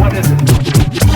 What is it?